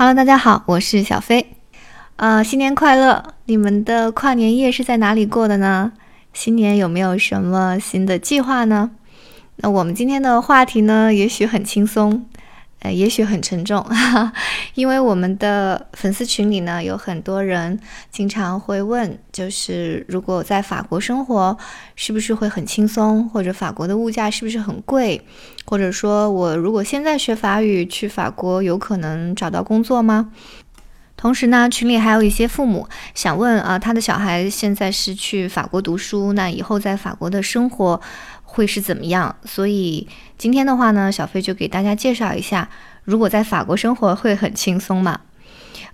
Hello，大家好，我是小飞。呃，新年快乐！你们的跨年夜是在哪里过的呢？新年有没有什么新的计划呢？那我们今天的话题呢，也许很轻松。呃，也许很沉重，因为我们的粉丝群里呢，有很多人经常会问，就是如果在法国生活，是不是会很轻松？或者法国的物价是不是很贵？或者说我如果现在学法语去法国，有可能找到工作吗？同时呢，群里还有一些父母想问啊，他的小孩现在是去法国读书，那以后在法国的生活会是怎么样？所以今天的话呢，小飞就给大家介绍一下，如果在法国生活会很轻松吗？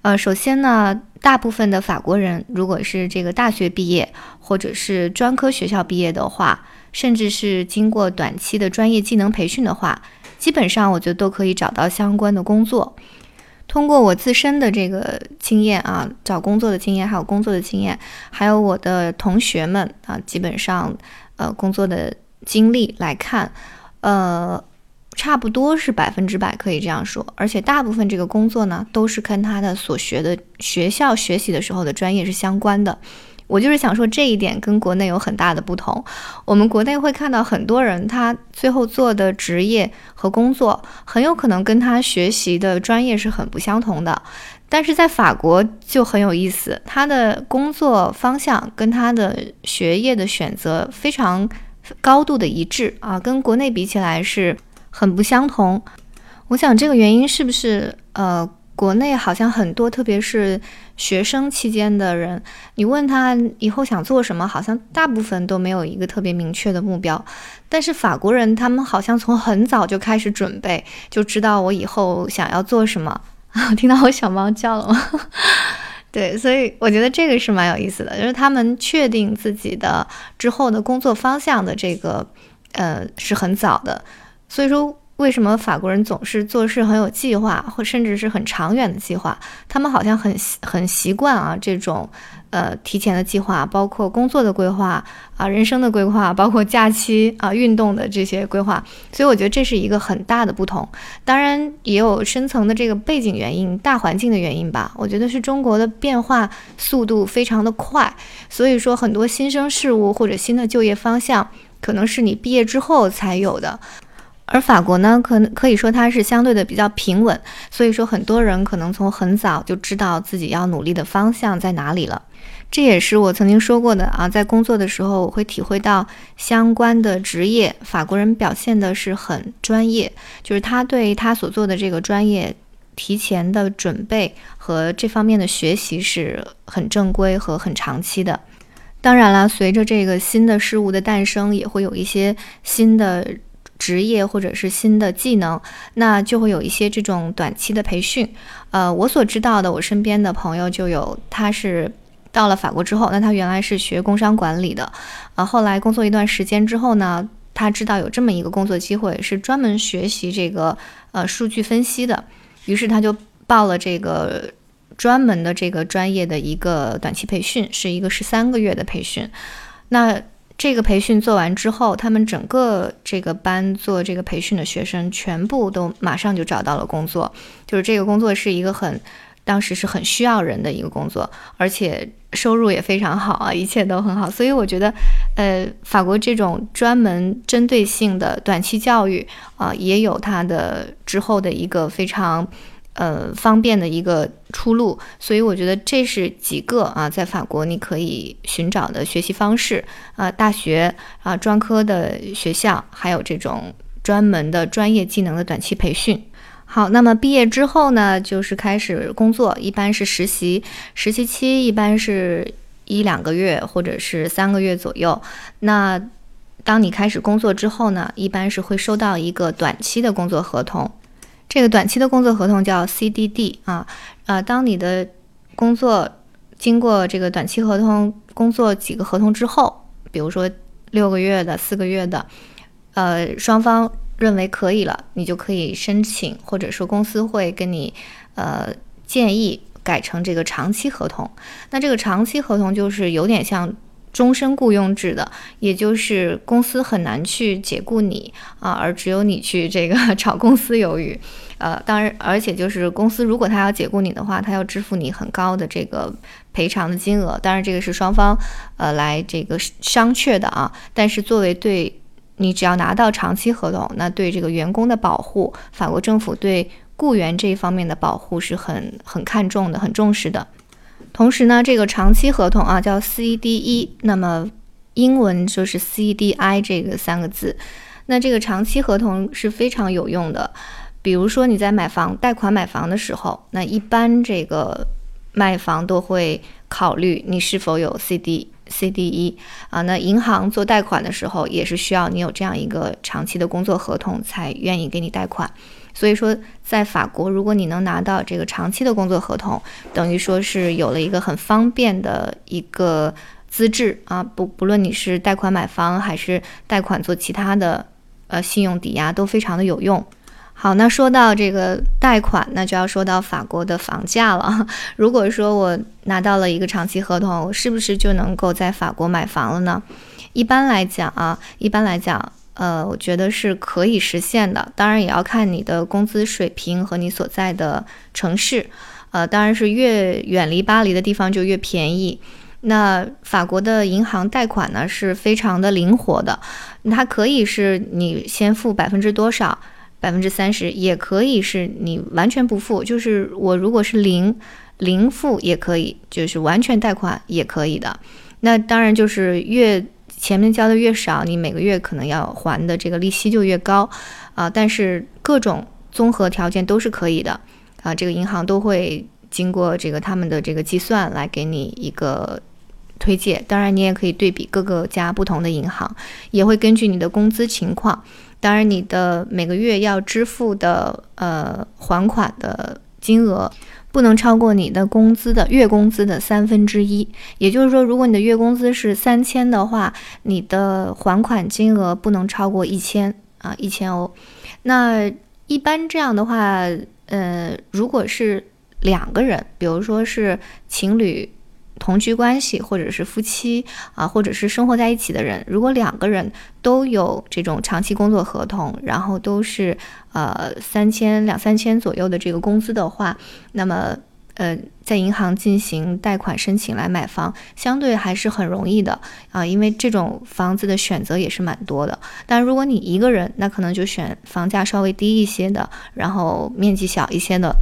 呃，首先呢，大部分的法国人如果是这个大学毕业或者是专科学校毕业的话，甚至是经过短期的专业技能培训的话，基本上我觉得都可以找到相关的工作。通过我自身的这个经验啊，找工作的经验，还有工作的经验，还有我的同学们啊，基本上呃工作的经历来看，呃，差不多是百分之百可以这样说。而且大部分这个工作呢，都是跟他的所学的学校学习的时候的专业是相关的。我就是想说这一点跟国内有很大的不同。我们国内会看到很多人，他最后做的职业和工作很有可能跟他学习的专业是很不相同的。但是在法国就很有意思，他的工作方向跟他的学业的选择非常高度的一致啊，跟国内比起来是很不相同。我想这个原因是不是呃？国内好像很多，特别是学生期间的人，你问他以后想做什么，好像大部分都没有一个特别明确的目标。但是法国人，他们好像从很早就开始准备，就知道我以后想要做什么。听到我小猫叫了吗？对，所以我觉得这个是蛮有意思的，就是他们确定自己的之后的工作方向的这个，呃，是很早的。所以说。为什么法国人总是做事很有计划，或甚至是很长远的计划？他们好像很很习惯啊，这种呃提前的计划，包括工作的规划啊，人生的规划，包括假期啊、运动的这些规划。所以我觉得这是一个很大的不同。当然也有深层的这个背景原因、大环境的原因吧。我觉得是中国的变化速度非常的快，所以说很多新生事物或者新的就业方向，可能是你毕业之后才有的。而法国呢，可能可以说它是相对的比较平稳，所以说很多人可能从很早就知道自己要努力的方向在哪里了。这也是我曾经说过的啊，在工作的时候我会体会到相关的职业，法国人表现的是很专业，就是他对他所做的这个专业提前的准备和这方面的学习是很正规和很长期的。当然了，随着这个新的事物的诞生，也会有一些新的。职业或者是新的技能，那就会有一些这种短期的培训。呃，我所知道的，我身边的朋友就有，他是到了法国之后，那他原来是学工商管理的，呃，后来工作一段时间之后呢，他知道有这么一个工作机会，是专门学习这个呃数据分析的，于是他就报了这个专门的这个专业的一个短期培训，是一个十三个月的培训。那这个培训做完之后，他们整个这个班做这个培训的学生全部都马上就找到了工作，就是这个工作是一个很，当时是很需要人的一个工作，而且收入也非常好啊，一切都很好。所以我觉得，呃，法国这种专门针对性的短期教育啊，也有它的之后的一个非常。呃，方便的一个出路，所以我觉得这是几个啊，在法国你可以寻找的学习方式啊，大学啊，专科的学校，还有这种专门的专业技能的短期培训。好，那么毕业之后呢，就是开始工作，一般是实习，实习期一般是一两个月或者是三个月左右。那当你开始工作之后呢，一般是会收到一个短期的工作合同。这个短期的工作合同叫 CDD 啊，呃，当你的工作经过这个短期合同工作几个合同之后，比如说六个月的、四个月的，呃，双方认为可以了，你就可以申请，或者说公司会跟你呃建议改成这个长期合同。那这个长期合同就是有点像终身雇佣制的，也就是公司很难去解雇你啊，而只有你去这个 炒公司鱿鱼。呃，当然，而且就是公司如果他要解雇你的话，他要支付你很高的这个赔偿的金额。当然，这个是双方呃来这个商榷的啊。但是作为对你只要拿到长期合同，那对这个员工的保护，法国政府对雇员这一方面的保护是很很看重的，很重视的。同时呢，这个长期合同啊叫 CDE，那么英文就是 CDI 这个三个字。那这个长期合同是非常有用的。比如说你在买房贷款买房的时候，那一般这个卖房都会考虑你是否有 CD CDE 啊。那银行做贷款的时候也是需要你有这样一个长期的工作合同才愿意给你贷款。所以说，在法国，如果你能拿到这个长期的工作合同，等于说是有了一个很方便的一个资质啊。不不论你是贷款买房，还是贷款做其他的呃信用抵押，都非常的有用。好，那说到这个贷款，那就要说到法国的房价了。如果说我拿到了一个长期合同，是不是就能够在法国买房了呢？一般来讲啊，一般来讲。呃，我觉得是可以实现的，当然也要看你的工资水平和你所在的城市。呃，当然是越远离巴黎的地方就越便宜。那法国的银行贷款呢是非常的灵活的，它可以是你先付百分之多少，百分之三十，也可以是你完全不付，就是我如果是零零付也可以，就是完全贷款也可以的。那当然就是越。前面交的越少，你每个月可能要还的这个利息就越高，啊，但是各种综合条件都是可以的，啊，这个银行都会经过这个他们的这个计算来给你一个推荐。当然，你也可以对比各个家不同的银行，也会根据你的工资情况，当然你的每个月要支付的呃还款的金额。不能超过你的工资的月工资的三分之一，也就是说，如果你的月工资是三千的话，你的还款金额不能超过一千啊，一千欧。那一般这样的话，呃，如果是两个人，比如说是情侣。同居关系，或者是夫妻啊，或者是生活在一起的人，如果两个人都有这种长期工作合同，然后都是呃三千两三千左右的这个工资的话，那么呃在银行进行贷款申请来买房，相对还是很容易的啊，因为这种房子的选择也是蛮多的。但如果你一个人，那可能就选房价稍微低一些的，然后面积小一些的，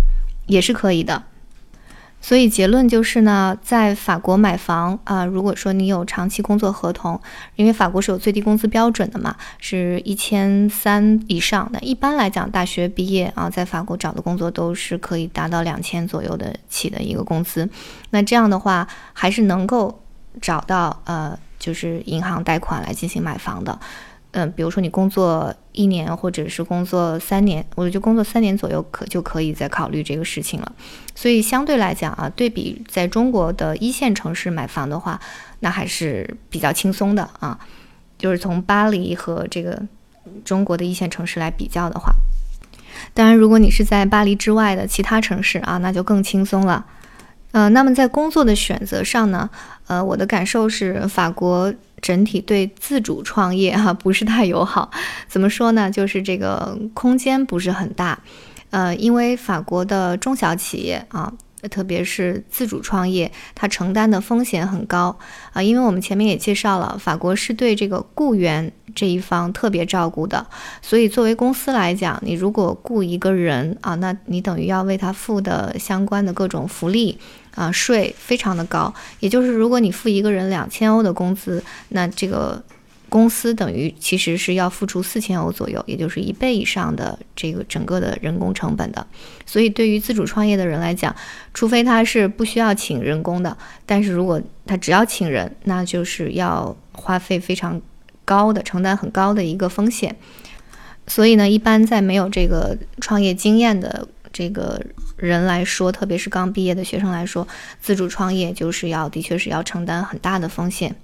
也是可以的。所以结论就是呢，在法国买房啊，如果说你有长期工作合同，因为法国是有最低工资标准的嘛，是一千三以上。那一般来讲，大学毕业啊，在法国找的工作都是可以达到两千左右的起的一个工资。那这样的话，还是能够找到呃，就是银行贷款来进行买房的。嗯，比如说你工作一年或者是工作三年，我就工作三年左右可就可以再考虑这个事情了。所以相对来讲啊，对比在中国的一线城市买房的话，那还是比较轻松的啊。就是从巴黎和这个中国的一线城市来比较的话，当然如果你是在巴黎之外的其他城市啊，那就更轻松了。呃，那么在工作的选择上呢，呃，我的感受是法国。整体对自主创业哈不是太友好，怎么说呢？就是这个空间不是很大，呃，因为法国的中小企业啊，特别是自主创业，它承担的风险很高啊。因为我们前面也介绍了，法国是对这个雇员这一方特别照顾的，所以作为公司来讲，你如果雇一个人啊，那你等于要为他付的相关的各种福利。啊，税非常的高，也就是如果你付一个人两千欧的工资，那这个公司等于其实是要付出四千欧左右，也就是一倍以上的这个整个的人工成本的。所以对于自主创业的人来讲，除非他是不需要请人工的，但是如果他只要请人，那就是要花费非常高的，承担很高的一个风险。所以呢，一般在没有这个创业经验的这个。人来说，特别是刚毕业的学生来说，自主创业就是要，的确是要承担很大的风险。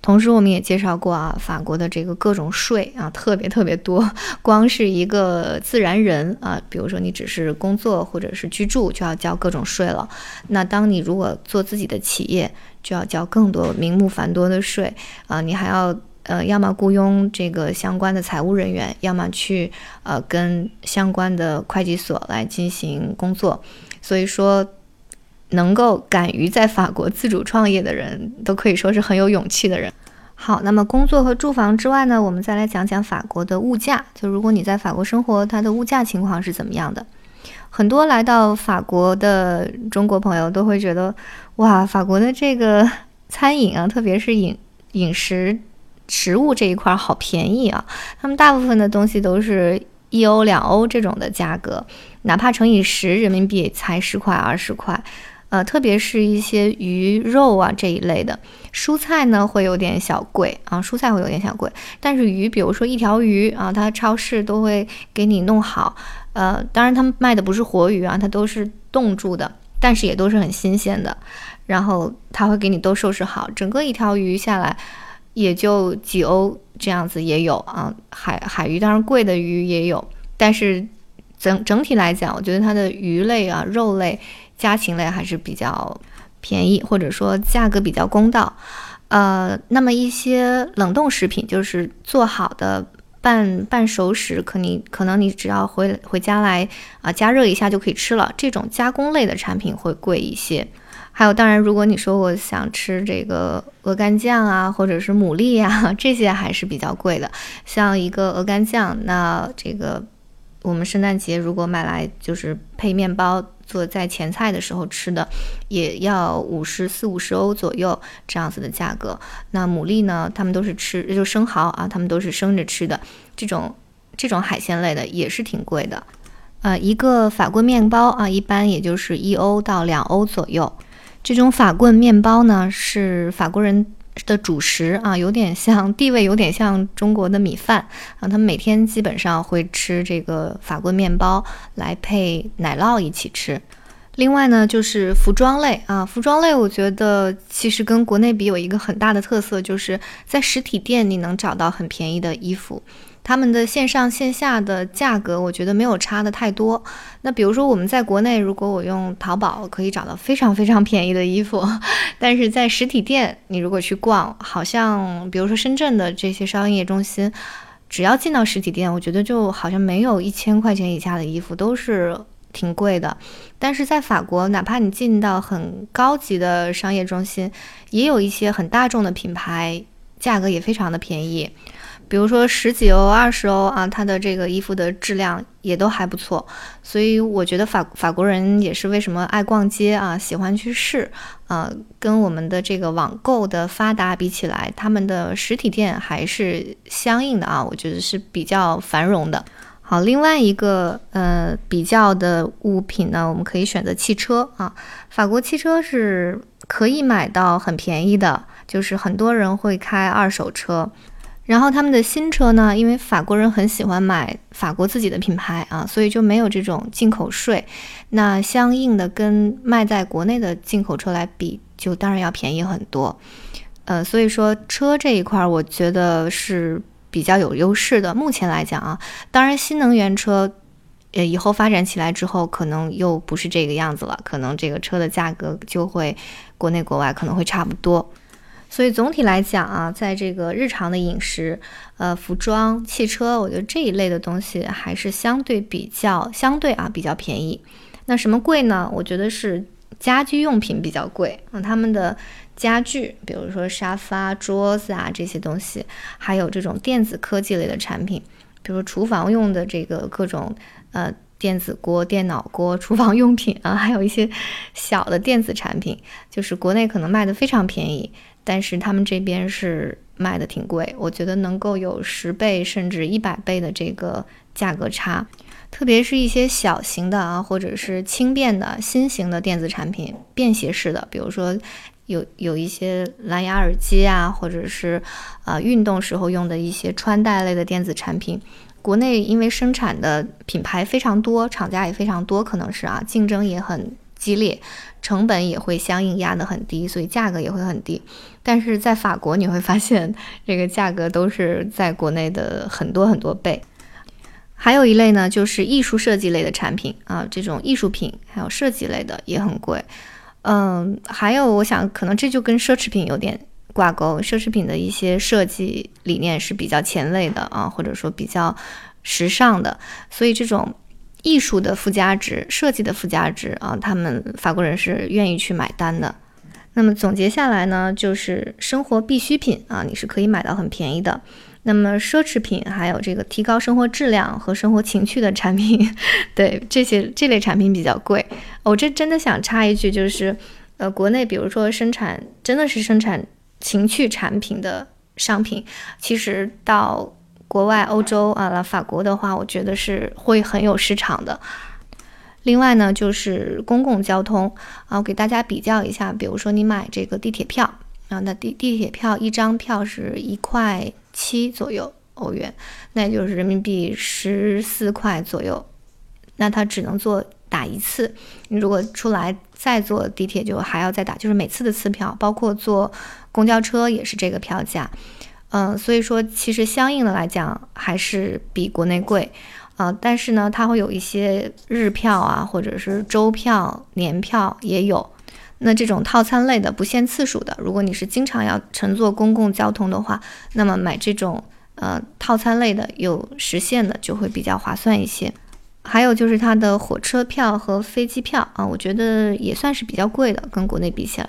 同时，我们也介绍过啊，法国的这个各种税啊，特别特别多。光是一个自然人啊，比如说你只是工作或者是居住，就要交各种税了。那当你如果做自己的企业，就要交更多名目繁多的税啊。你还要呃，要么雇佣这个相关的财务人员，要么去呃跟相关的会计所来进行工作。所以说。能够敢于在法国自主创业的人，都可以说是很有勇气的人。好，那么工作和住房之外呢，我们再来讲讲法国的物价。就如果你在法国生活，它的物价情况是怎么样的？很多来到法国的中国朋友都会觉得，哇，法国的这个餐饮啊，特别是饮饮食食物这一块好便宜啊。他们大部分的东西都是一欧两欧这种的价格，哪怕乘以十，人民币才十块二十块。呃，特别是一些鱼肉啊这一类的蔬菜呢，会有点小贵啊，蔬菜会有点小贵。但是鱼，比如说一条鱼啊，它超市都会给你弄好。呃，当然他们卖的不是活鱼啊，它都是冻住的，但是也都是很新鲜的。然后他会给你都收拾好，整个一条鱼下来也就几欧这样子也有啊。海海鱼当然贵的鱼也有，但是整整体来讲，我觉得它的鱼类啊、肉类。家禽类还是比较便宜，或者说价格比较公道。呃，那么一些冷冻食品，就是做好的半半熟食，可你可能你只要回回家来啊加热一下就可以吃了。这种加工类的产品会贵一些。还有，当然，如果你说我想吃这个鹅肝酱啊，或者是牡蛎呀，这些还是比较贵的。像一个鹅肝酱，那这个。我们圣诞节如果买来就是配面包做在前菜的时候吃的，也要五十四五十欧左右这样子的价格。那牡蛎呢，他们都是吃就生蚝啊，他们都是生着吃的。这种这种海鲜类的也是挺贵的。呃，一个法棍面包啊，一般也就是一欧到两欧左右。这种法棍面包呢，是法国人。的主食啊，有点像地位，有点像中国的米饭啊。他们每天基本上会吃这个法棍面包来配奶酪一起吃。另外呢，就是服装类啊，服装类我觉得其实跟国内比有一个很大的特色，就是在实体店你能找到很便宜的衣服。他们的线上线下的价格，我觉得没有差的太多。那比如说我们在国内，如果我用淘宝可以找到非常非常便宜的衣服，但是在实体店，你如果去逛，好像比如说深圳的这些商业中心，只要进到实体店，我觉得就好像没有一千块钱以下的衣服都是挺贵的。但是在法国，哪怕你进到很高级的商业中心，也有一些很大众的品牌，价格也非常的便宜。比如说十几欧、二十欧啊，它的这个衣服的质量也都还不错，所以我觉得法法国人也是为什么爱逛街啊，喜欢去试啊，跟我们的这个网购的发达比起来，他们的实体店还是相应的啊，我觉得是比较繁荣的。好，另外一个呃比较的物品呢，我们可以选择汽车啊，法国汽车是可以买到很便宜的，就是很多人会开二手车。然后他们的新车呢，因为法国人很喜欢买法国自己的品牌啊，所以就没有这种进口税。那相应的跟卖在国内的进口车来比，就当然要便宜很多。呃，所以说车这一块，我觉得是比较有优势的。目前来讲啊，当然新能源车，呃，以后发展起来之后，可能又不是这个样子了，可能这个车的价格就会国内国外可能会差不多。所以总体来讲啊，在这个日常的饮食、呃服装、汽车，我觉得这一类的东西还是相对比较相对啊比较便宜。那什么贵呢？我觉得是家居用品比较贵啊，他们的家具，比如说沙发、桌子啊这些东西，还有这种电子科技类的产品，比如厨房用的这个各种呃电子锅、电脑锅、厨房用品啊，还有一些小的电子产品，就是国内可能卖的非常便宜。但是他们这边是卖的挺贵，我觉得能够有十倍甚至一百倍的这个价格差，特别是一些小型的啊，或者是轻便的新型的电子产品，便携式的，比如说有有一些蓝牙耳机啊，或者是呃运动时候用的一些穿戴类的电子产品，国内因为生产的品牌非常多，厂家也非常多，可能是啊竞争也很。激烈，成本也会相应压得很低，所以价格也会很低。但是在法国，你会发现这个价格都是在国内的很多很多倍。还有一类呢，就是艺术设计类的产品啊，这种艺术品还有设计类的也很贵。嗯，还有我想可能这就跟奢侈品有点挂钩，奢侈品的一些设计理念是比较前卫的啊，或者说比较时尚的，所以这种艺术的附加值、设计的附加值啊，他们法国人是愿意去买单的。那么总结下来呢，就是生活必需品啊，你是可以买到很便宜的。那么奢侈品还有这个提高生活质量和生活情趣的产品，对这些这类产品比较贵。我这真的想插一句，就是呃，国内比如说生产真的是生产情趣产品的商品，其实到国外欧洲啊，法国的话，我觉得是会很有市场的。另外呢，就是公共交通啊，我给大家比较一下，比如说你买这个地铁票啊，那地地铁票一张票是一块。七左右欧元，那就是人民币十四块左右。那它只能坐打一次，你如果出来再坐地铁，就还要再打，就是每次的次票，包括坐公交车也是这个票价。嗯，所以说其实相应的来讲还是比国内贵啊。但是呢，它会有一些日票啊，或者是周票、年票也有。那这种套餐类的不限次数的，如果你是经常要乘坐公共交通的话，那么买这种呃套餐类的有时限的就会比较划算一些。还有就是它的火车票和飞机票啊，我觉得也算是比较贵的，跟国内比起来，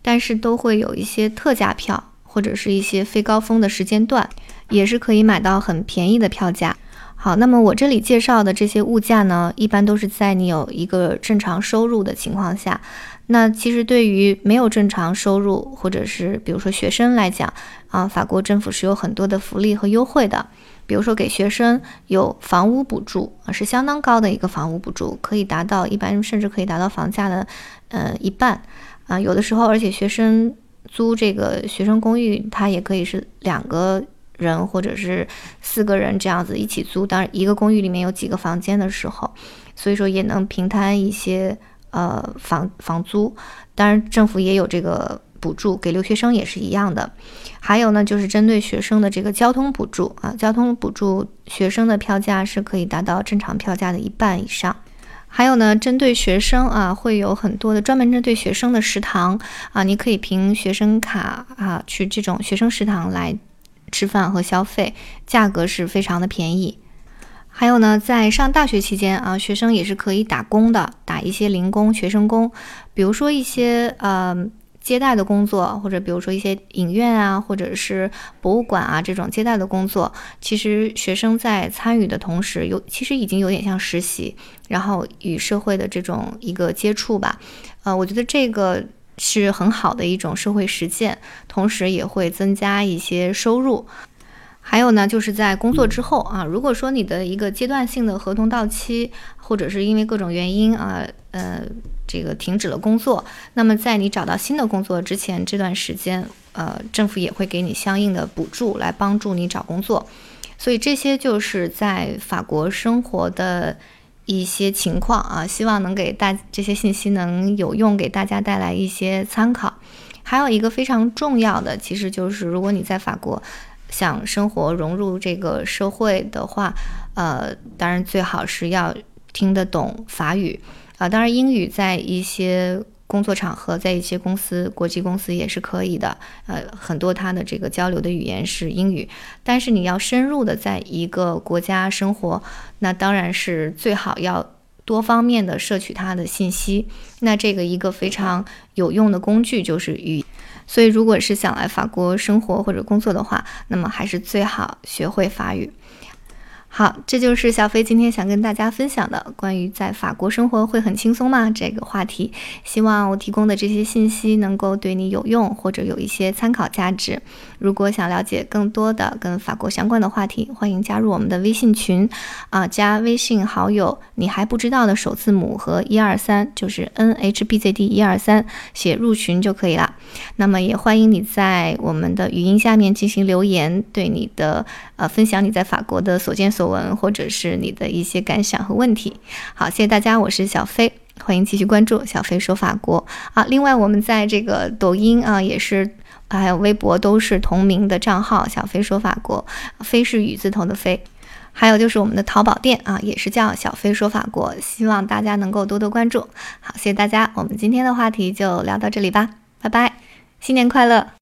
但是都会有一些特价票或者是一些非高峰的时间段，也是可以买到很便宜的票价。好，那么我这里介绍的这些物价呢，一般都是在你有一个正常收入的情况下。那其实对于没有正常收入或者是比如说学生来讲啊，法国政府是有很多的福利和优惠的。比如说给学生有房屋补助啊，是相当高的一个房屋补助，可以达到一般甚至可以达到房价的呃一半啊。有的时候，而且学生租这个学生公寓，它也可以是两个人或者是四个人这样子一起租。当然，一个公寓里面有几个房间的时候，所以说也能平摊一些。呃，房房租，当然政府也有这个补助，给留学生也是一样的。还有呢，就是针对学生的这个交通补助啊，交通补助学生的票价是可以达到正常票价的一半以上。还有呢，针对学生啊，会有很多的专门针对学生的食堂啊，你可以凭学生卡啊去这种学生食堂来吃饭和消费，价格是非常的便宜。还有呢，在上大学期间啊，学生也是可以打工的，打一些零工、学生工，比如说一些呃接待的工作，或者比如说一些影院啊，或者是博物馆啊这种接待的工作。其实学生在参与的同时，有其实已经有点像实习，然后与社会的这种一个接触吧。呃，我觉得这个是很好的一种社会实践，同时也会增加一些收入。还有呢，就是在工作之后啊，如果说你的一个阶段性的合同到期，或者是因为各种原因啊，呃，这个停止了工作，那么在你找到新的工作之前这段时间，呃，政府也会给你相应的补助来帮助你找工作。所以这些就是在法国生活的一些情况啊，希望能给大这些信息能有用，给大家带来一些参考。还有一个非常重要的，其实就是如果你在法国。想生活融入这个社会的话，呃，当然最好是要听得懂法语啊。当然，英语在一些工作场合，在一些公司、国际公司也是可以的。呃，很多他的这个交流的语言是英语，但是你要深入的在一个国家生活，那当然是最好要多方面的摄取它的信息。那这个一个非常有用的工具就是语。所以，如果是想来法国生活或者工作的话，那么还是最好学会法语。好，这就是小飞今天想跟大家分享的关于在法国生活会很轻松吗这个话题。希望我提供的这些信息能够对你有用，或者有一些参考价值。如果想了解更多的跟法国相关的话题，欢迎加入我们的微信群啊，加微信好友你还不知道的首字母和一二三，就是 N H B Z D 一二三，写入群就可以了。那么也欢迎你在我们的语音下面进行留言，对你的呃分享你在法国的所见所。闻或者是你的一些感想和问题，好，谢谢大家，我是小飞，欢迎继续关注小飞说法国啊。另外，我们在这个抖音啊，也是还有微博都是同名的账号，小飞说法国，飞是雨字头的飞。还有就是我们的淘宝店啊，也是叫小飞说法国，希望大家能够多多关注。好，谢谢大家，我们今天的话题就聊到这里吧，拜拜，新年快乐。